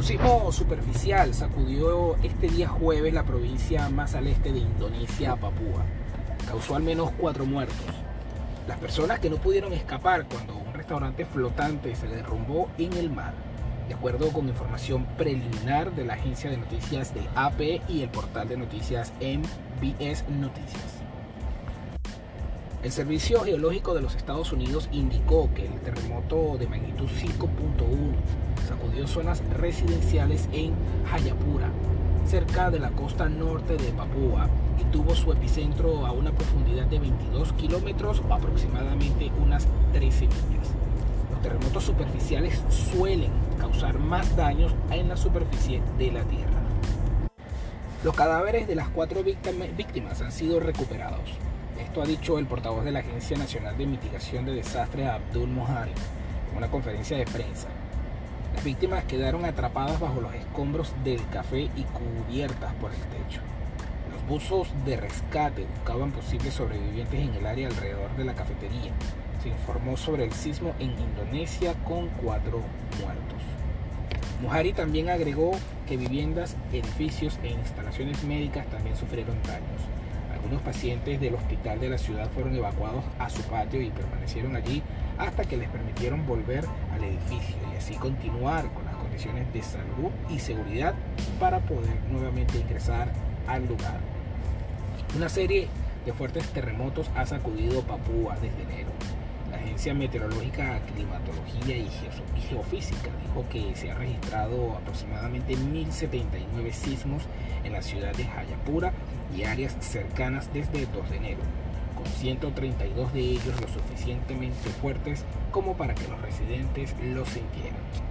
Un sismo superficial sacudió este día jueves la provincia más al este de Indonesia, Papúa. Causó al menos cuatro muertos. Las personas que no pudieron escapar cuando un restaurante flotante se derrumbó en el mar, de acuerdo con información preliminar de la agencia de noticias de AP y el portal de noticias MBS Noticias. El Servicio Geológico de los Estados Unidos indicó que el terremoto de magnitud 5.1 sacudió zonas residenciales en Hayapura, cerca de la costa norte de Papúa, y tuvo su epicentro a una profundidad de 22 kilómetros aproximadamente unas 13 millas. Los terremotos superficiales suelen causar más daños en la superficie de la Tierra. Los cadáveres de las cuatro víctimas han sido recuperados. Esto ha dicho el portavoz de la Agencia Nacional de Mitigación de Desastres, Abdul Mohari, en una conferencia de prensa. Las víctimas quedaron atrapadas bajo los escombros del café y cubiertas por el techo. Los buzos de rescate buscaban posibles sobrevivientes en el área alrededor de la cafetería. Se informó sobre el sismo en Indonesia con cuatro muertos. Mohari también agregó que viviendas, edificios e instalaciones médicas también sufrieron daños. Algunos pacientes del hospital de la ciudad fueron evacuados a su patio y permanecieron allí hasta que les permitieron volver al edificio y así continuar con las condiciones de salud y seguridad para poder nuevamente ingresar al lugar. Una serie de fuertes terremotos ha sacudido Papúa desde enero. Agencia Meteorológica, Climatología y Geofísica dijo que se ha registrado aproximadamente 1079 sismos en la ciudad de Hayapura y áreas cercanas desde el 2 de enero, con 132 de ellos lo suficientemente fuertes como para que los residentes los sintieran.